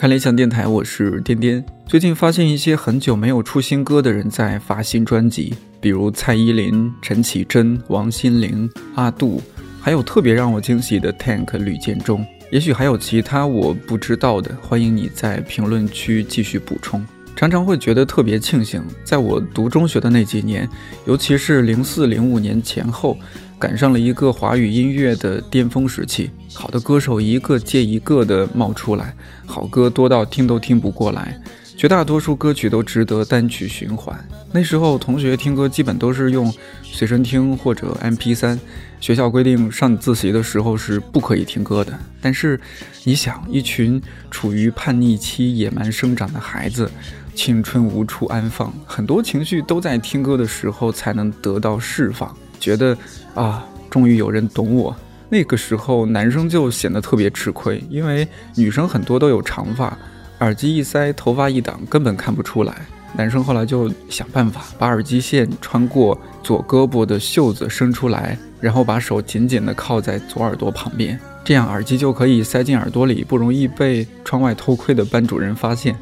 看理想电台，我是颠颠。最近发现一些很久没有出新歌的人在发新专辑，比如蔡依林、陈绮贞、王心凌、阿杜，还有特别让我惊喜的 Tank 吕建中。也许还有其他我不知道的，欢迎你在评论区继续补充。常常会觉得特别庆幸，在我读中学的那几年，尤其是零四零五年前后。赶上了一个华语音乐的巅峰时期，好的歌手一个接一个的冒出来，好歌多到听都听不过来，绝大多数歌曲都值得单曲循环。那时候同学听歌基本都是用随身听或者 MP3，学校规定上自习的时候是不可以听歌的。但是你想，一群处于叛逆期、野蛮生长的孩子，青春无处安放，很多情绪都在听歌的时候才能得到释放。觉得啊，终于有人懂我。那个时候，男生就显得特别吃亏，因为女生很多都有长发，耳机一塞，头发一挡，根本看不出来。男生后来就想办法把耳机线穿过左胳膊的袖子伸出来，然后把手紧紧地靠在左耳朵旁边，这样耳机就可以塞进耳朵里，不容易被窗外偷窥的班主任发现。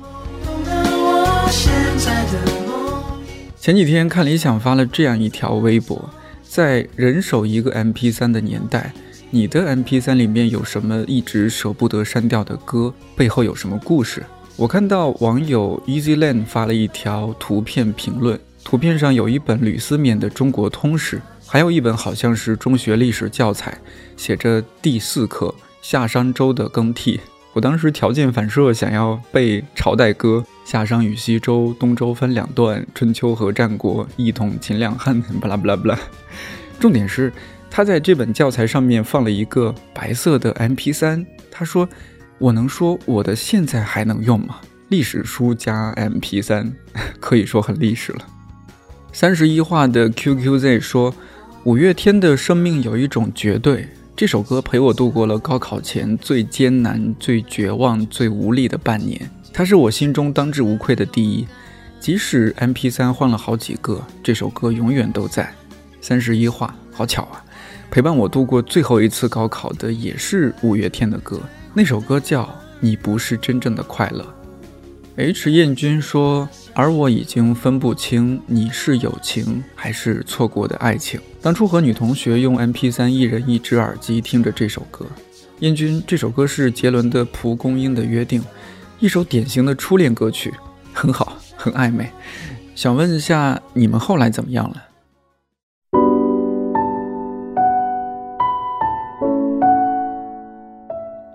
前几天看理想发了这样一条微博。在人手一个 MP3 的年代，你的 MP3 里面有什么一直舍不得删掉的歌？背后有什么故事？我看到网友 EasyLand 发了一条图片评论，图片上有一本吕思勉的《中国通史》，还有一本好像是中学历史教材，写着第四课夏商周的更替。我当时条件反射想要背朝代歌，夏商与西周，东周分两段，春秋和战国，一统秦两汉，巴拉巴拉巴拉。重点是，他在这本教材上面放了一个白色的 MP3。他说：“我能说我的现在还能用吗？”历史书加 MP3，可以说很历史了。三十一画的 QQZ 说：“五月天的生命有一种绝对。”这首歌陪我度过了高考前最艰难、最绝望、最无力的半年。它是我心中当之无愧的第一。即使 MP3 换了好几个，这首歌永远都在。三十一画，好巧啊！陪伴我度过最后一次高考的也是五月天的歌，那首歌叫《你不是真正的快乐》。H 燕君说：“而我已经分不清你是友情还是错过的爱情。当初和女同学用 MP3，一人一只耳机听着这首歌。燕君，这首歌是杰伦的《蒲公英的约定》，一首典型的初恋歌曲，很好，很暧昧。想问一下，你们后来怎么样了？”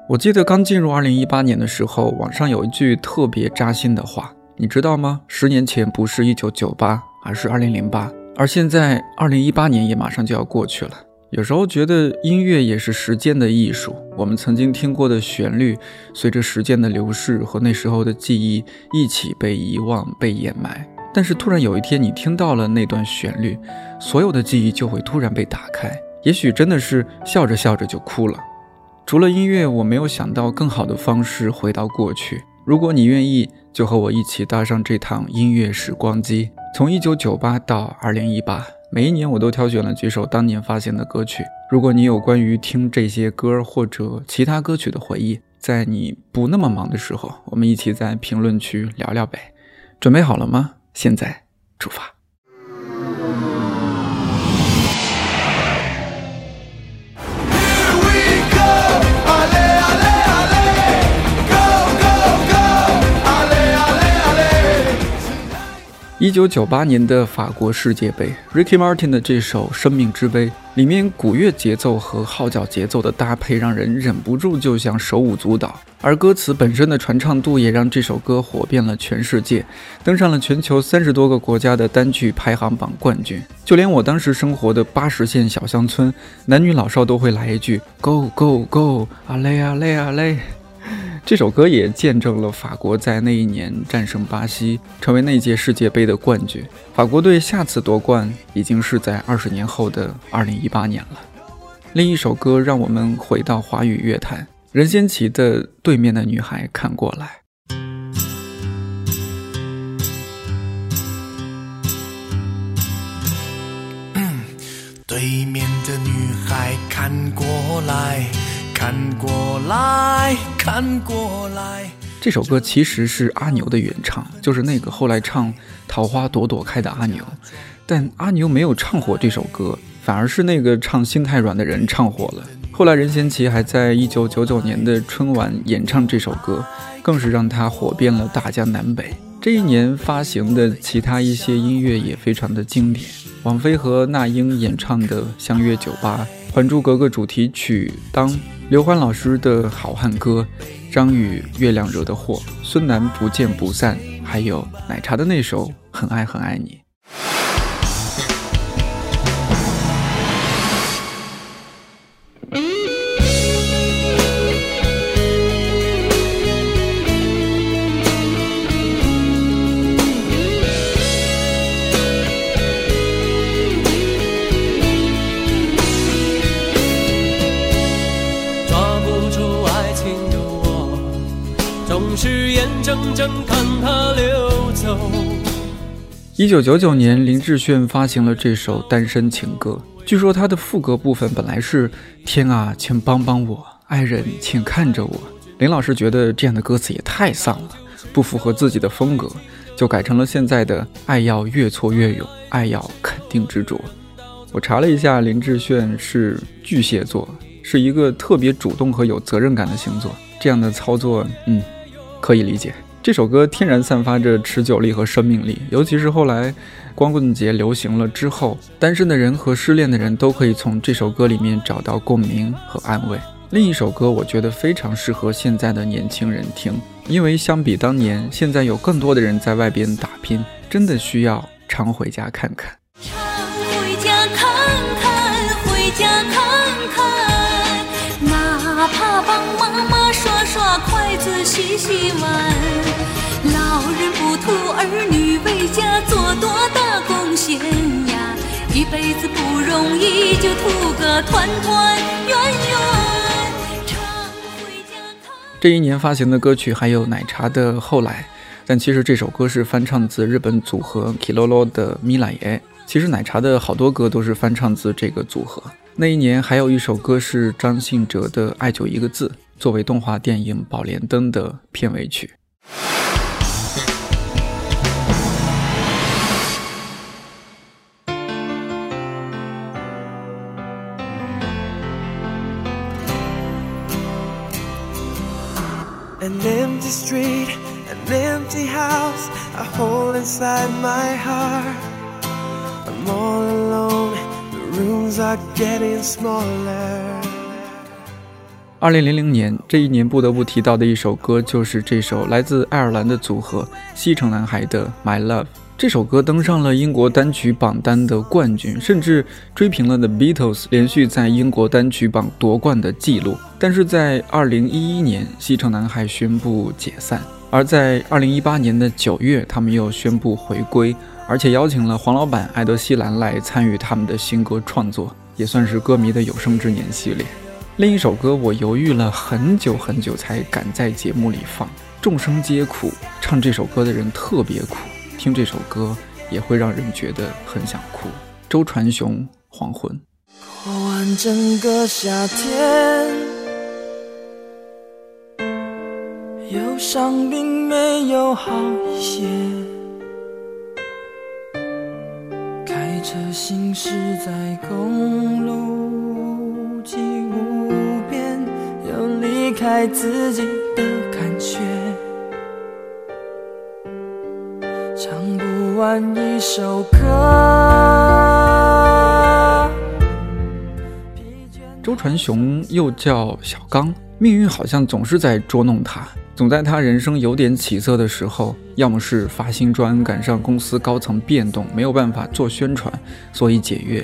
我记得刚进入二零一八年的时候，网上有一句特别扎心的话，你知道吗？十年前不是一九九八，而是二零零八，而现在二零一八年也马上就要过去了。有时候觉得音乐也是时间的艺术，我们曾经听过的旋律，随着时间的流逝和那时候的记忆一起被遗忘、被掩埋。但是突然有一天，你听到了那段旋律，所有的记忆就会突然被打开，也许真的是笑着笑着就哭了。除了音乐，我没有想到更好的方式回到过去。如果你愿意，就和我一起搭上这趟音乐时光机，从一九九八到二零一八，每一年我都挑选了几首当年发行的歌曲。如果你有关于听这些歌或者其他歌曲的回忆，在你不那么忙的时候，我们一起在评论区聊聊呗。准备好了吗？现在出发。一九九八年的法国世界杯，Ricky Martin 的这首《生命之杯》里面鼓乐节奏和号角节奏的搭配，让人忍不住就想手舞足蹈。而歌词本身的传唱度也让这首歌火遍了全世界，登上了全球三十多个国家的单曲排行榜冠军。就连我当时生活的八十线小乡村，男女老少都会来一句 “Go Go Go，阿累阿累阿雷”。这首歌也见证了法国在那一年战胜巴西，成为那届世界杯的冠军。法国队下次夺冠已经是在二十年后的二零一八年了。另一首歌让我们回到华语乐坛，任贤齐的《对面的女孩看过来》。对面的女孩看过来。看过来看过来。这首歌其实是阿牛的原唱，就是那个后来唱《桃花朵朵开》的阿牛。但阿牛没有唱火这首歌，反而是那个唱《心太软》的人唱火了。后来任贤齐还在一九九九年的春晚演唱这首歌，更是让他火遍了大江南北。这一年发行的其他一些音乐也非常的经典，王菲和那英演唱的《相约酒吧》，《还珠格格》主题曲《当》，刘欢老师的好汉歌，张宇《月亮惹的祸》，孙楠《不见不散》，还有奶茶的那首《很爱很爱你》。一九九九年，林志炫发行了这首《单身情歌》。据说他的副歌部分本来是“天啊，请帮帮我，爱人，请看着我”。林老师觉得这样的歌词也太丧了，不符合自己的风格，就改成了现在的“爱要越挫越勇，爱要肯定执着”。我查了一下，林志炫是巨蟹座，是一个特别主动和有责任感的星座。这样的操作，嗯，可以理解。这首歌天然散发着持久力和生命力，尤其是后来光棍节流行了之后，单身的人和失恋的人都可以从这首歌里面找到共鸣和安慰。另一首歌，我觉得非常适合现在的年轻人听，因为相比当年，现在有更多的人在外边打拼，真的需要常回家看看。筷子、洗洗碗。老人不图儿女为家做多大贡献呀，一辈子不容易，就图个团团圆圆。这一年发行的歌曲还有奶茶的《后来》，但其实这首歌是翻唱自日本组合 Kilolo 的《米拉耶》。其实奶茶的好多歌都是翻唱自这个组合。那一年还有一首歌是张信哲的《爱就一个字》，作为动画电影《宝莲灯》的片尾曲。An empty street, an empty house, a hole inside my heart. I'm all alone, the rooms are getting smaller. 二零零零年这一年不得不提到的一首歌，就是这首来自爱尔兰的组合西城男孩的《My Love》。这首歌登上了英国单曲榜单的冠军，甚至追平了 The Beatles 连续在英国单曲榜夺冠的记录。但是在二零一一年，西城男孩宣布解散；而在二零一八年的九月，他们又宣布回归，而且邀请了黄老板、艾德希兰来参与他们的新歌创作，也算是歌迷的有生之年系列。另一首歌，我犹豫了很久很久才敢在节目里放。众生皆苦，唱这首歌的人特别苦。听这首歌也会让人觉得很想哭。周传雄《黄昏》。过完整个夏天，忧伤并没有好一些。车行驶在公路，既无边又离开自己的感觉。唱不完一首歌。周传雄又叫小刚，命运好像总是在捉弄他，总在他人生有点起色的时候，要么是发新专赶上公司高层变动，没有办法做宣传，所以解约；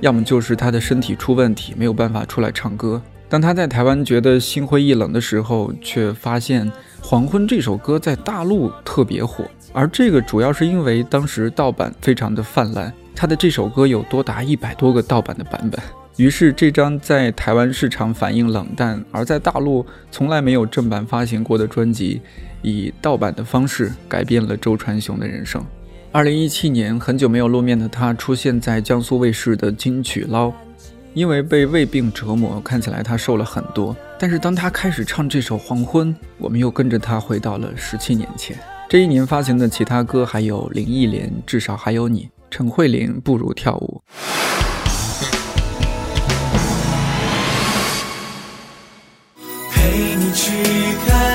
要么就是他的身体出问题，没有办法出来唱歌。当他在台湾觉得心灰意冷的时候，却发现《黄昏》这首歌在大陆特别火。而这个主要是因为当时盗版非常的泛滥，他的这首歌有多达一百多个盗版的版本。于是这张在台湾市场反应冷淡，而在大陆从来没有正版发行过的专辑，以盗版的方式改变了周传雄的人生。二零一七年，很久没有露面的他出现在江苏卫视的金曲捞。因为被胃病折磨，看起来他瘦了很多。但是当他开始唱这首《黄昏》，我们又跟着他回到了十七年前。这一年发行的其他歌还有林忆莲《至少还有你》，陈慧琳《不如跳舞》。你去看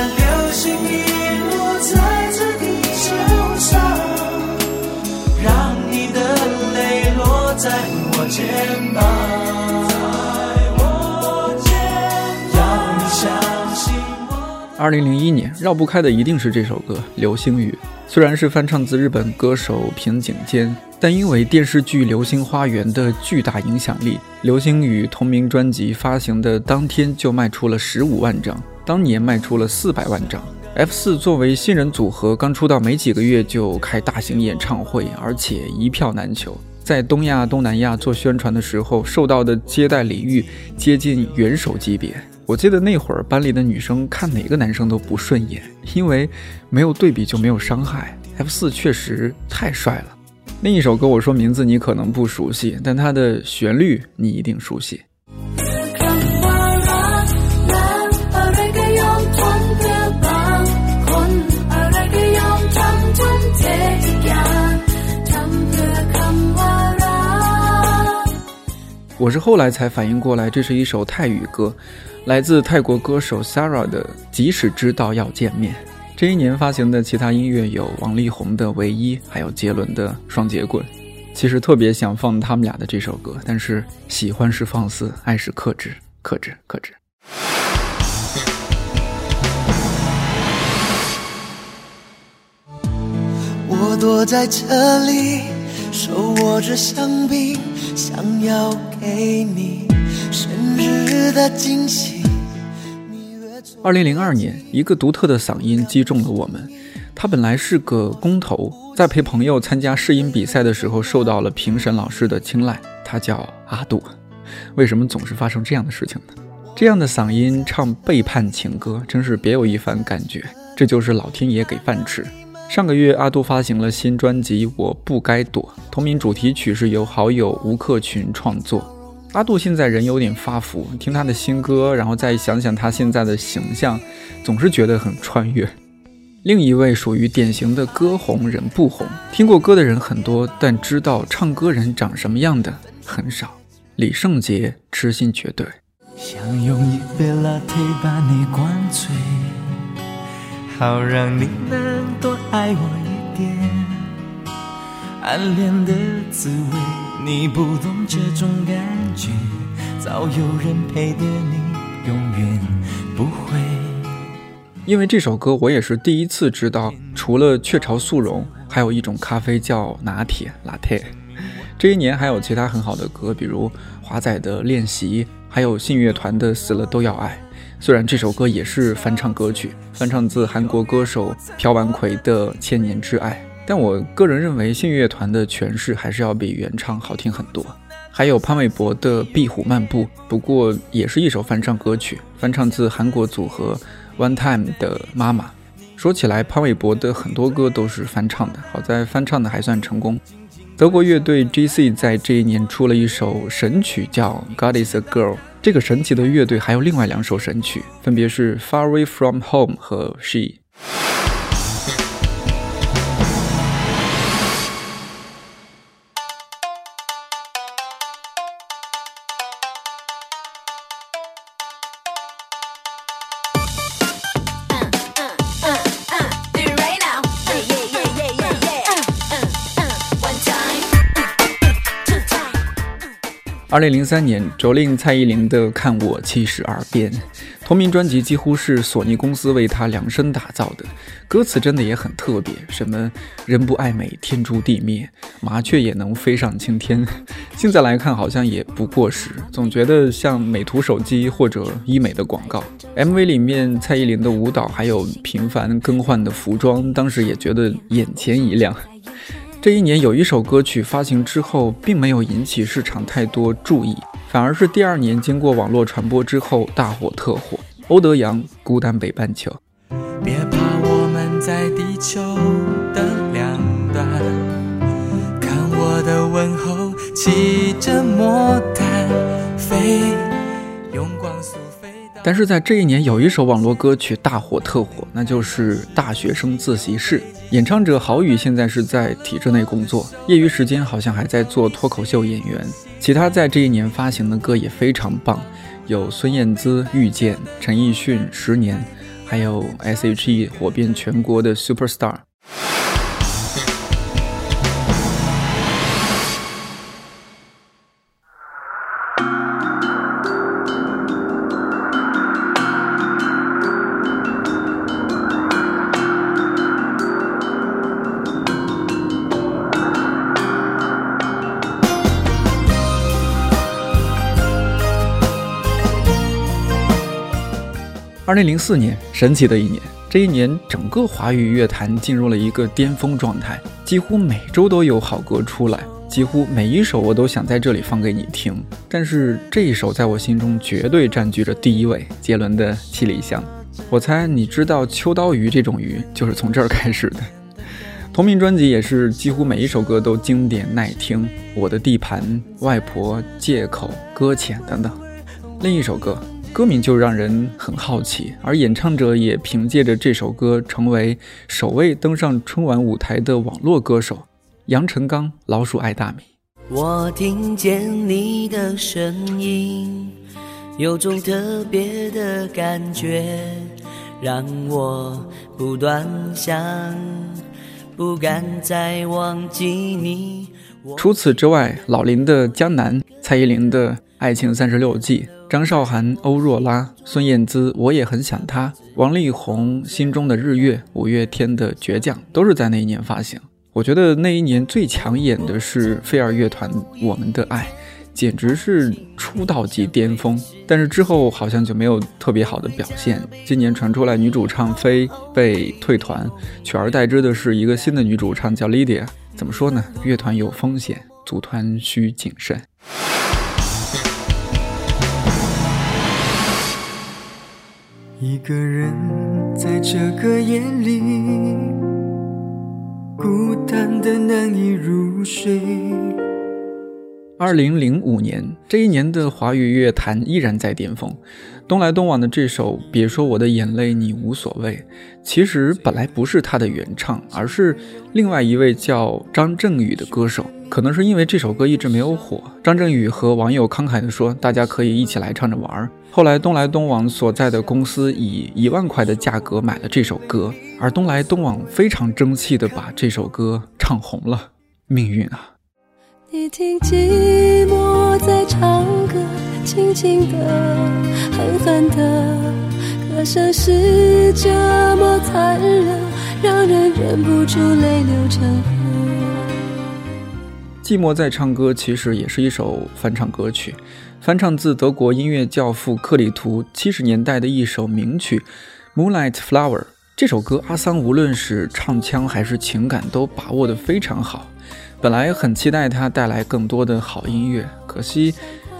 二零零一年绕不开的一定是这首歌《流星雨》，虽然是翻唱自日本歌手平井坚，但因为电视剧《流星花园》的巨大影响力，《流星雨》同名专辑发行的当天就卖出了十五万张，当年卖出了四百万张。F 四作为新人组合，刚出道没几个月就开大型演唱会，而且一票难求。在东亚、东南亚做宣传的时候，受到的接待礼遇接近元首级别。我记得那会儿班里的女生看哪个男生都不顺眼，因为没有对比就没有伤害。F 四确实太帅了。另一首歌，我说名字你可能不熟悉，但它的旋律你一定熟悉。我是后来才反应过来，这是一首泰语歌，来自泰国歌手 Sarah 的《即使知道要见面》。这一年发行的其他音乐有王力宏的《唯一》，还有杰伦的《双截棍》。其实特别想放他们俩的这首歌，但是喜欢是放肆，爱是克制，克制，克制。我躲在这里，手握着香槟，想要给你生日的惊喜。你越做二零零二年，一个独特的嗓音击中了我们。他本来是个工头，在陪朋友参加试音比赛的时候，受到了评审老师的青睐。他叫阿杜。为什么总是发生这样的事情呢？这样的嗓音唱背叛情歌，真是别有一番感觉。这就是老天爷给饭吃。上个月，阿杜发行了新专辑《我不该躲》，同名主题曲是由好友吴克群创作。阿杜现在人有点发福，听他的新歌，然后再想想他现在的形象，总是觉得很穿越。另一位属于典型的歌红人不红，听过歌的人很多，但知道唱歌人长什么样的很少。李圣杰痴心绝对。想用一杯 latte 把你灌醉，好让你能多爱我一点。暗恋的滋味，你不懂这种感觉，早有人陪的你，永远不会。因为这首歌，我也是第一次知道，除了雀巢速溶，还有一种咖啡叫拿铁 （latte）。这一年还有其他很好的歌，比如华仔的《练习》，还有信乐团的《死了都要爱》。虽然这首歌也是翻唱歌曲，翻唱自韩国歌手朴完奎的《千年之爱》，但我个人认为信乐团的诠释还是要比原唱好听很多。还有潘玮柏的《壁虎漫步》，不过也是一首翻唱歌曲，翻唱自韩国组合 One Time 的《妈妈》。说起来，潘玮柏的很多歌都是翻唱的，好在翻唱的还算成功。德国乐队 G.C 在这一年出了一首神曲，叫《God Is a Girl》。这个神奇的乐队还有另外两首神曲，分别是《Far Away From Home》和《She》。二零零三年，诌令蔡依林的《看我七十二变》同名专辑几乎是索尼公司为她量身打造的，歌词真的也很特别，什么“人不爱美，天诛地灭，麻雀也能飞上青天”。现在来看好像也不过时，总觉得像美图手机或者医美的广告。MV 里面蔡依林的舞蹈还有频繁更换的服装，当时也觉得眼前一亮。这一年有一首歌曲发行之后，并没有引起市场太多注意，反而是第二年经过网络传播之后大火特火。欧德阳《孤单北半球》。别怕，我们在地球的两端，看我的问候，骑着魔毯飞，但是在这一年，有一首网络歌曲大火特火，那就是《大学生自习室》。演唱者郝宇现在是在体制内工作，业余时间好像还在做脱口秀演员。其他在这一年发行的歌也非常棒，有孙燕姿《遇见》，陈奕迅《十年》，还有 S.H.E 火遍全国的《Superstar》。二零零四年，神奇的一年。这一年，整个华语乐坛进入了一个巅峰状态，几乎每周都有好歌出来，几乎每一首我都想在这里放给你听。但是这一首在我心中绝对占据着第一位，杰伦的《七里香》。我猜你知道秋刀鱼这种鱼就是从这儿开始的。同名专辑也是几乎每一首歌都经典耐听，《我的地盘》、外婆、借口、搁浅等等。另一首歌。歌名就让人很好奇，而演唱者也凭借着这首歌成为首位登上春晚舞台的网络歌手——杨成刚。老鼠爱大米。我听见你的声音，有种特别的感觉，让我不断想，不敢再忘记你。除此之外，老林的《江南》，蔡依林的《爱情三十六计》。张韶涵、欧若拉、孙燕姿，我也很想他。王力宏心中的日月，五月天的倔强，都是在那一年发行。我觉得那一年最抢眼的是飞儿乐团《我们的爱》，简直是出道即巅峰。但是之后好像就没有特别好的表现。今年传出来女主唱飞被退团，取而代之的是一个新的女主唱叫 Lydia。怎么说呢？乐团有风险，组团需谨慎。一个人在这个夜里，孤单的难以入睡。二零零五年这一年的华语乐坛依然在巅峰。东来东往的这首《别说我的眼泪你无所谓》，其实本来不是他的原唱，而是另外一位叫张振宇的歌手。可能是因为这首歌一直没有火，张振宇和网友慷慨地说：“大家可以一起来唱着玩儿。”后来东来东往所在的公司以一万块的价格买了这首歌，而东来东往非常争气地把这首歌唱红了。命运啊！你听寂寞在唱歌，轻轻的，狠狠的，歌声是这么残忍，让人忍不住泪流成河。寂寞在唱歌其实也是一首翻唱歌曲，翻唱自德国音乐教父克里图七十年代的一首名曲《Moonlight Flower》。这首歌阿桑无论是唱腔还是情感都把握得非常好。本来很期待他带来更多的好音乐，可惜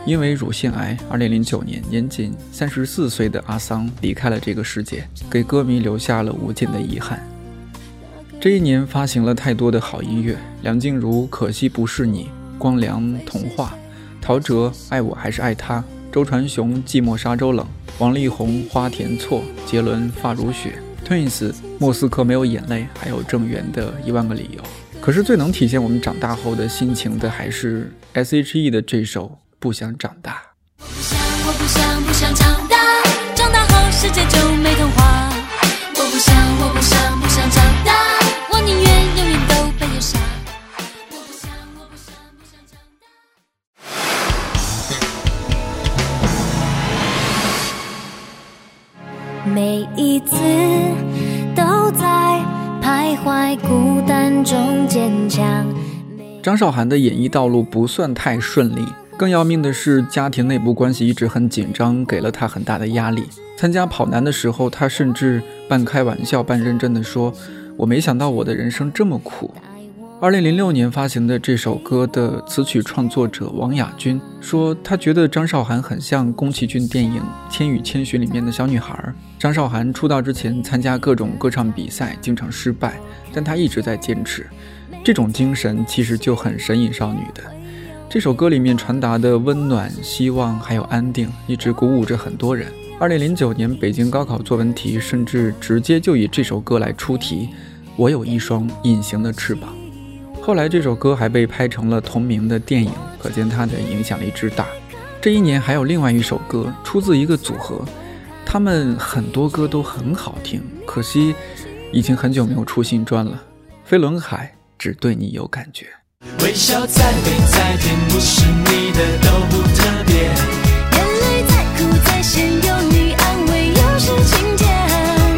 因为乳腺癌，二零零九年年仅三十四岁的阿桑离开了这个世界，给歌迷留下了无尽的遗憾。这一年发行了太多的好音乐，梁静茹《可惜不是你》，光良《童话》，陶喆《爱我还是爱他》，周传雄《寂寞沙洲冷》，王力宏《花田错》，杰伦《发如雪》，Twins《莫斯科没有眼泪》，还有郑源的一万个理由。可是最能体现我们长大后的心情的，还是 S.H.E 的这首《不想长大》。我不想，我不想，不想长大，长大。后世界就没童话。我不想，我不想，不想长大，我宁愿永远都被扼杀。我不想，我不想，不想长大。每一次都在徘徊孤单中坚强。张韶涵的演艺道路不算太顺利，更要命的是家庭内部关系一直很紧张，给了他很大的压力。参加跑男的时候，他甚至半开玩笑半认真的说：“我没想到我的人生这么苦。”二零零六年发行的这首歌的词曲创作者王雅君说，他觉得张韶涵很像宫崎骏电影《千与千寻》里面的小女孩。张韶涵出道之前参加各种歌唱比赛，经常失败，但她一直在坚持。这种精神其实就很神隐少女的。这首歌里面传达的温暖、希望还有安定，一直鼓舞着很多人。二零零九年北京高考作文题甚至直接就以这首歌来出题，《我有一双隐形的翅膀》。后来这首歌还被拍成了同名的电影，可见它的影响力之大。这一年还有另外一首歌，出自一个组合，他们很多歌都很好听，可惜已经很久没有出新专了。飞轮海只对你有感觉。微笑再美再甜，不是你的都不特别。眼泪再苦再咸，有你安慰又是晴天。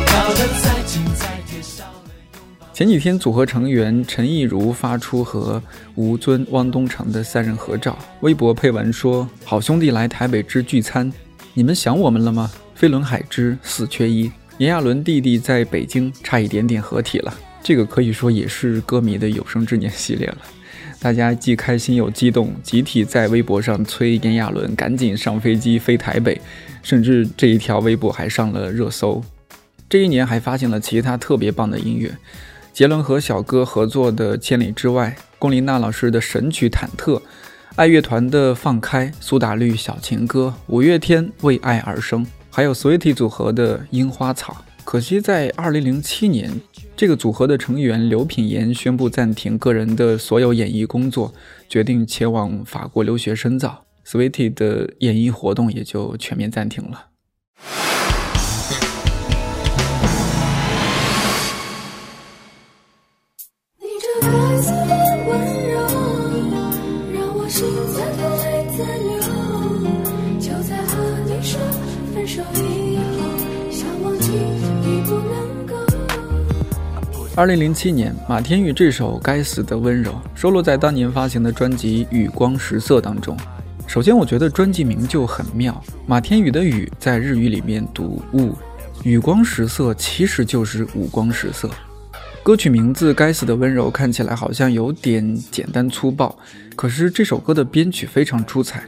靠得再近再贴，少了拥抱。前几天，组合成员陈亦儒发出和吴尊、汪东城的三人合照，微博配文说：“好兄弟来台北之聚餐，你们想我们了吗？”飞轮海之四缺一，炎亚纶弟弟在北京差一点点合体了，这个可以说也是歌迷的有生之年系列了。大家既开心又激动，集体在微博上催炎亚纶赶紧上飞机飞台北，甚至这一条微博还上了热搜。这一年还发现了其他特别棒的音乐，杰伦和小哥合作的《千里之外》，龚琳娜老师的神曲《忐忑》，爱乐团的《放开》，苏打绿《小情歌》，五月天《为爱而生》，还有 Sweetie 组合的《樱花草》。可惜在2007年，这个组合的成员刘品言宣布暂停个人的所有演艺工作，决定前往法国留学深造，Sweetie 的演艺活动也就全面暂停了。二零零七年，马天宇这首《该死的温柔》收录在当年发行的专辑《雨光十色》当中。首先，我觉得专辑名就很妙，马天宇的“雨”在日语里面读“雾”，雨光十色其实就是五光十色。歌曲名字《该死的温柔》看起来好像有点简单粗暴，可是这首歌的编曲非常出彩，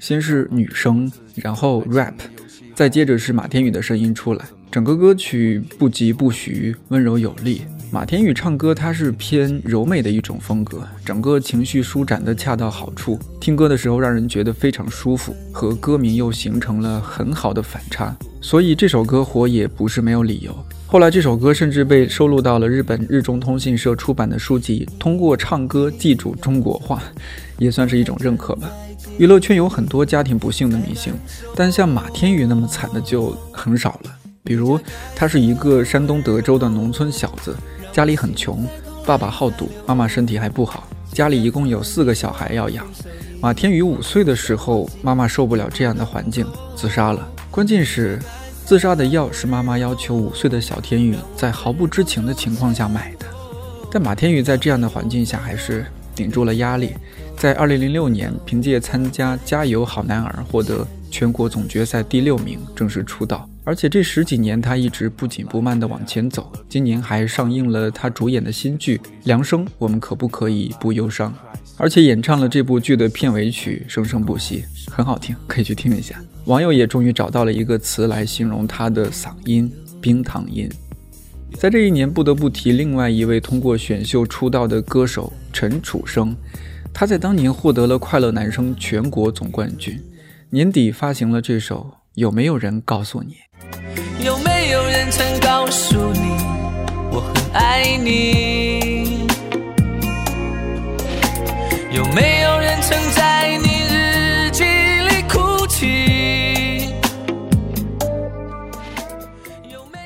先是女声，然后 rap，再接着是马天宇的声音出来，整个歌曲不疾不徐，温柔有力。马天宇唱歌他是偏柔美的一种风格，整个情绪舒展的恰到好处，听歌的时候让人觉得非常舒服，和歌名又形成了很好的反差，所以这首歌火也不是没有理由。后来这首歌甚至被收录到了日本日中通信社出版的书籍《通过唱歌记住中国话》，也算是一种认可吧。娱乐圈有很多家庭不幸的明星，但像马天宇那么惨的就很少了。比如，他是一个山东德州的农村小子，家里很穷，爸爸好赌，妈妈身体还不好，家里一共有四个小孩要养。马天宇五岁的时候，妈妈受不了这样的环境，自杀了。关键是，自杀的药是妈妈要求五岁的小天宇在毫不知情的情况下买的。但马天宇在这样的环境下，还是顶住了压力，在2006年凭借参加《加油好男儿》获得全国总决赛第六名，正式出道。而且这十几年，他一直不紧不慢地往前走。今年还上映了他主演的新剧《梁生》，我们可不可以不忧伤？而且演唱了这部剧的片尾曲《生生不息》，很好听，可以去听一下。网友也终于找到了一个词来形容他的嗓音——冰糖音。在这一年，不得不提另外一位通过选秀出道的歌手陈楚生，他在当年获得了快乐男声全国总冠军，年底发行了这首《有没有人告诉你》。有没有人曾告诉你我很爱你？有没有人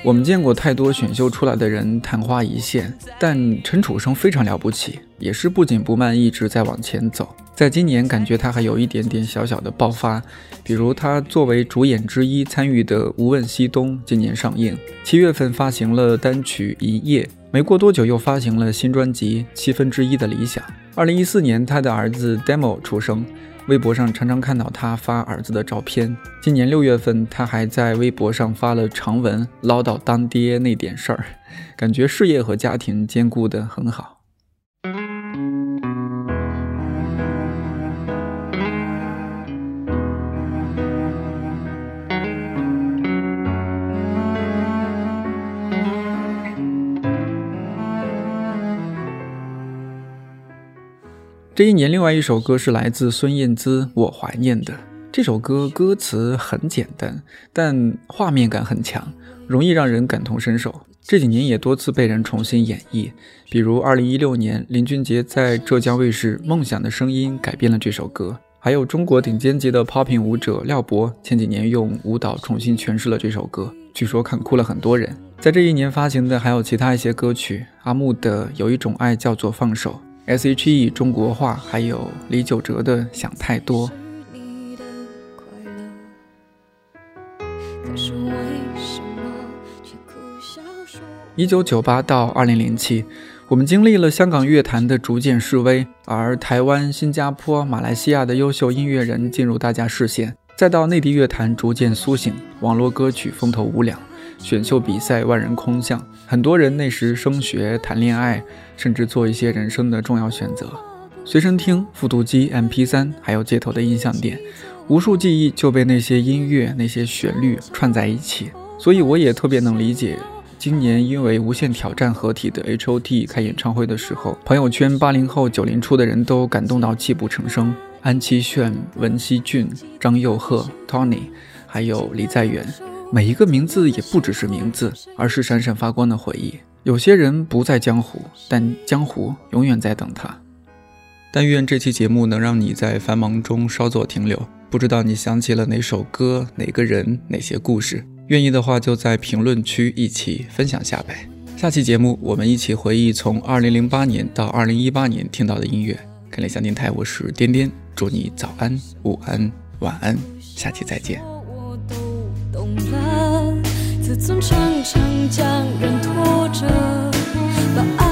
我们见过太多选秀出来的人昙花一现，但陈楚生非常了不起，也是不紧不慢，一直在往前走。在今年，感觉他还有一点点小小的爆发，比如他作为主演之一参与的《无问西东》今年上映，七月份发行了单曲《一夜》，没过多久又发行了新专辑《七分之一的理想》。二零一四年，他的儿子 Demo 出生，微博上常常看到他发儿子的照片。今年六月份，他还在微博上发了长文唠叨当爹那点事儿，感觉事业和家庭兼顾得很好。这一年，另外一首歌是来自孙燕姿《我怀念的》。这首歌歌词很简单，但画面感很强，容易让人感同身受。这几年也多次被人重新演绎，比如2016年林俊杰在浙江卫视《梦想的声音》改编了这首歌，还有中国顶尖级的 popping 舞者廖博前几年用舞蹈重新诠释了这首歌，据说看哭了很多人。在这一年发行的还有其他一些歌曲，阿木的《有一种爱叫做放手》，S.H.E 中国话，还有李玖哲的《想太多》。一九九八到二零零七，我们经历了香港乐坛的逐渐式微，而台湾、新加坡、马来西亚的优秀音乐人进入大家视线，再到内地乐坛逐渐苏醒，网络歌曲风头无两，选秀比赛万人空巷，很多人那时升学、谈恋爱，甚至做一些人生的重要选择。随身听、复读机、MP 三，还有街头的音像店，无数记忆就被那些音乐、那些旋律串在一起，所以我也特别能理解。今年因为《无限挑战》合体的 H.O.T 开演唱会的时候，朋友圈八零后、九零初的人都感动到泣不成声。安七炫、文熙俊、张佑赫、Tony，还有李在元，每一个名字也不只是名字，而是闪闪发光的回忆。有些人不在江湖，但江湖永远在等他。但愿这期节目能让你在繁忙中稍作停留。不知道你想起了哪首歌、哪个人、哪些故事？愿意的话，就在评论区一起分享下呗。下期节目，我们一起回忆从2008年到2018年听到的音乐。看理想电台，我是颠颠，祝你早安、午安、晚安，下期再见。了自尊常常将人拖着，把爱